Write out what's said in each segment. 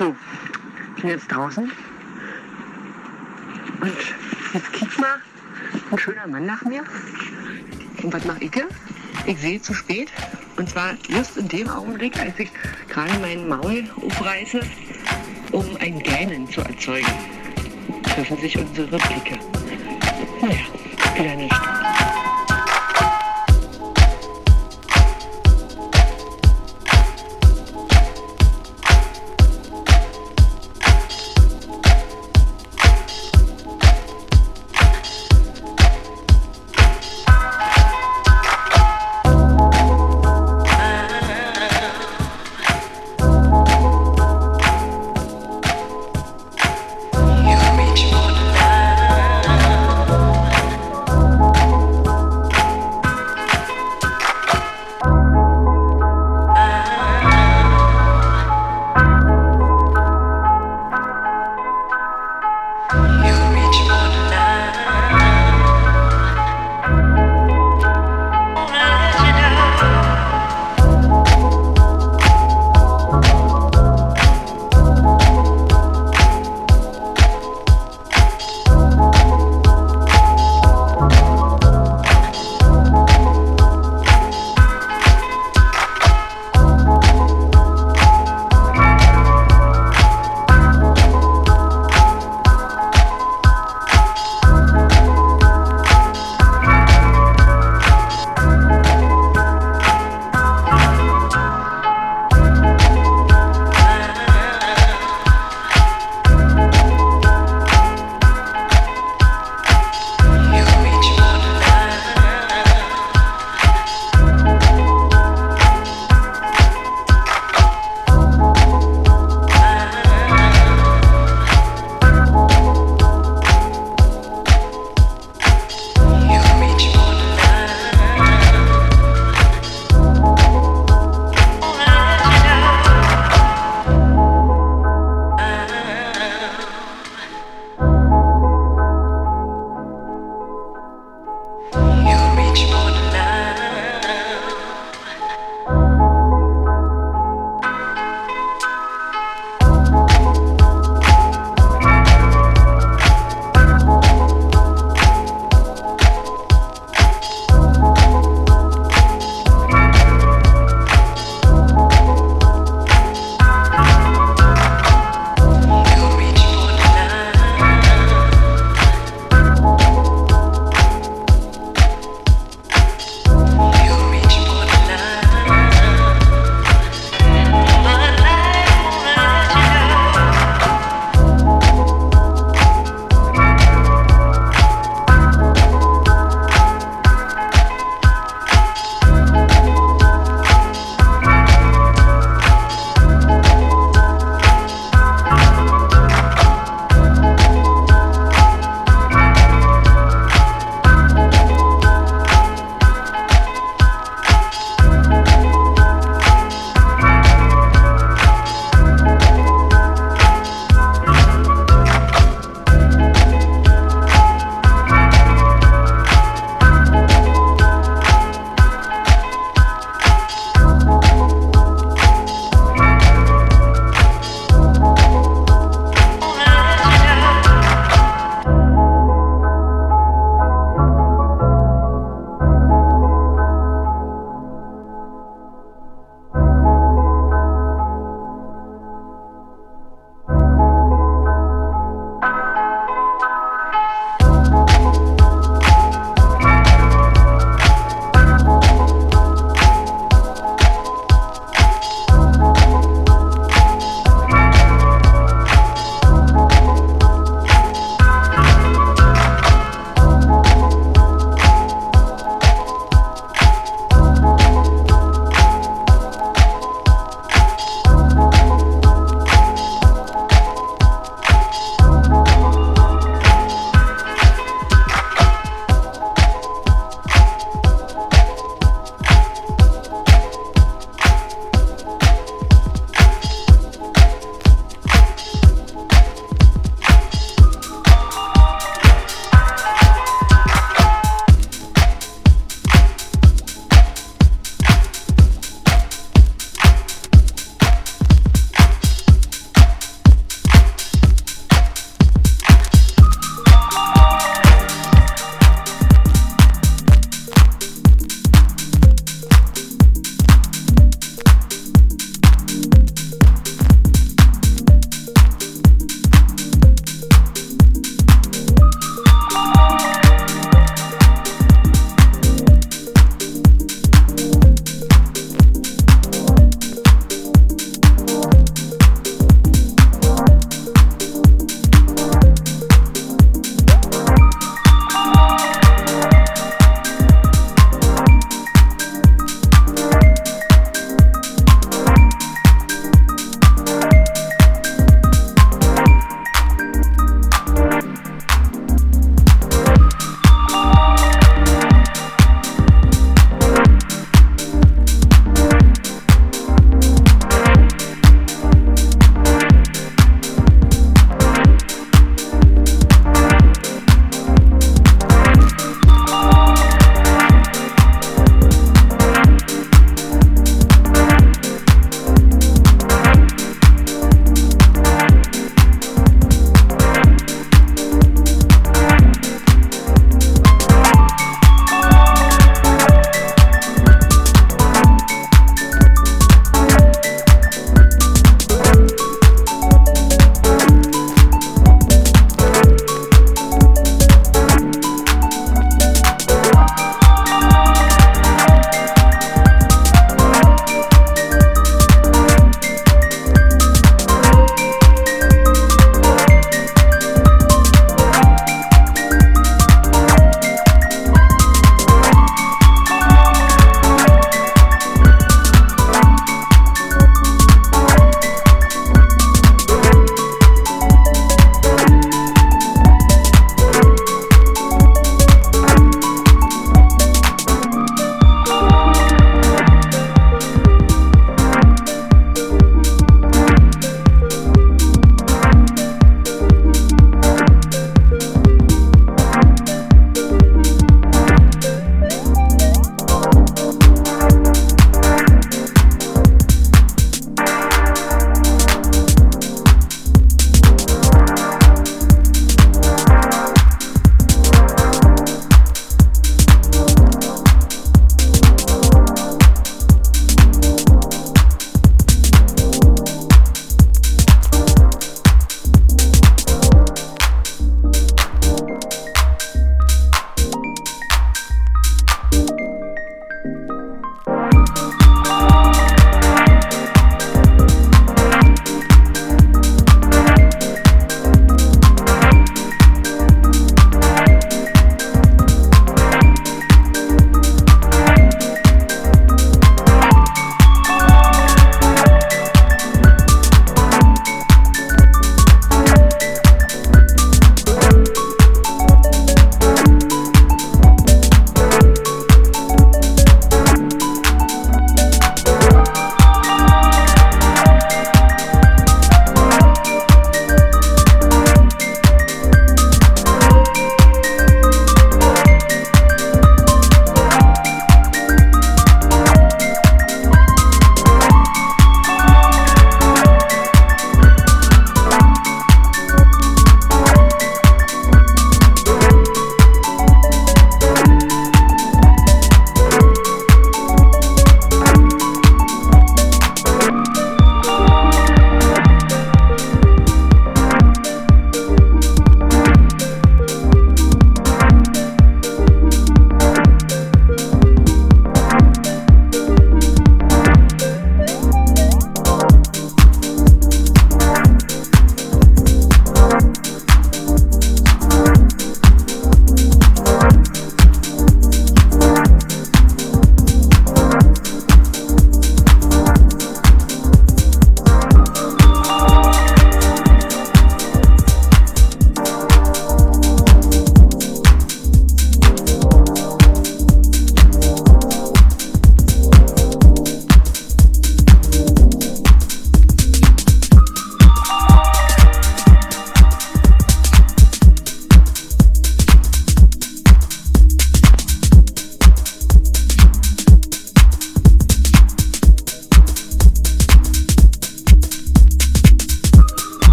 So, ich bin jetzt draußen. Und jetzt kick mal ein schöner Mann nach mir. Und was mache ich? Ich sehe zu spät. Und zwar just in dem Augenblick, als ich gerade meinen Maul aufreiße, um ein Gähnen zu erzeugen. Treffen sich unsere Blicke. Naja, wieder nicht.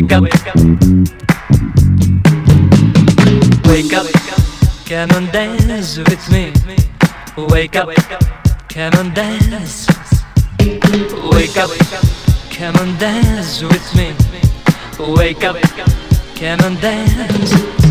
Wake up. Wake up. Come and dance with me. Wake up. Come and dance. Wake up. Come and dance with me. Wake up. Come and dance.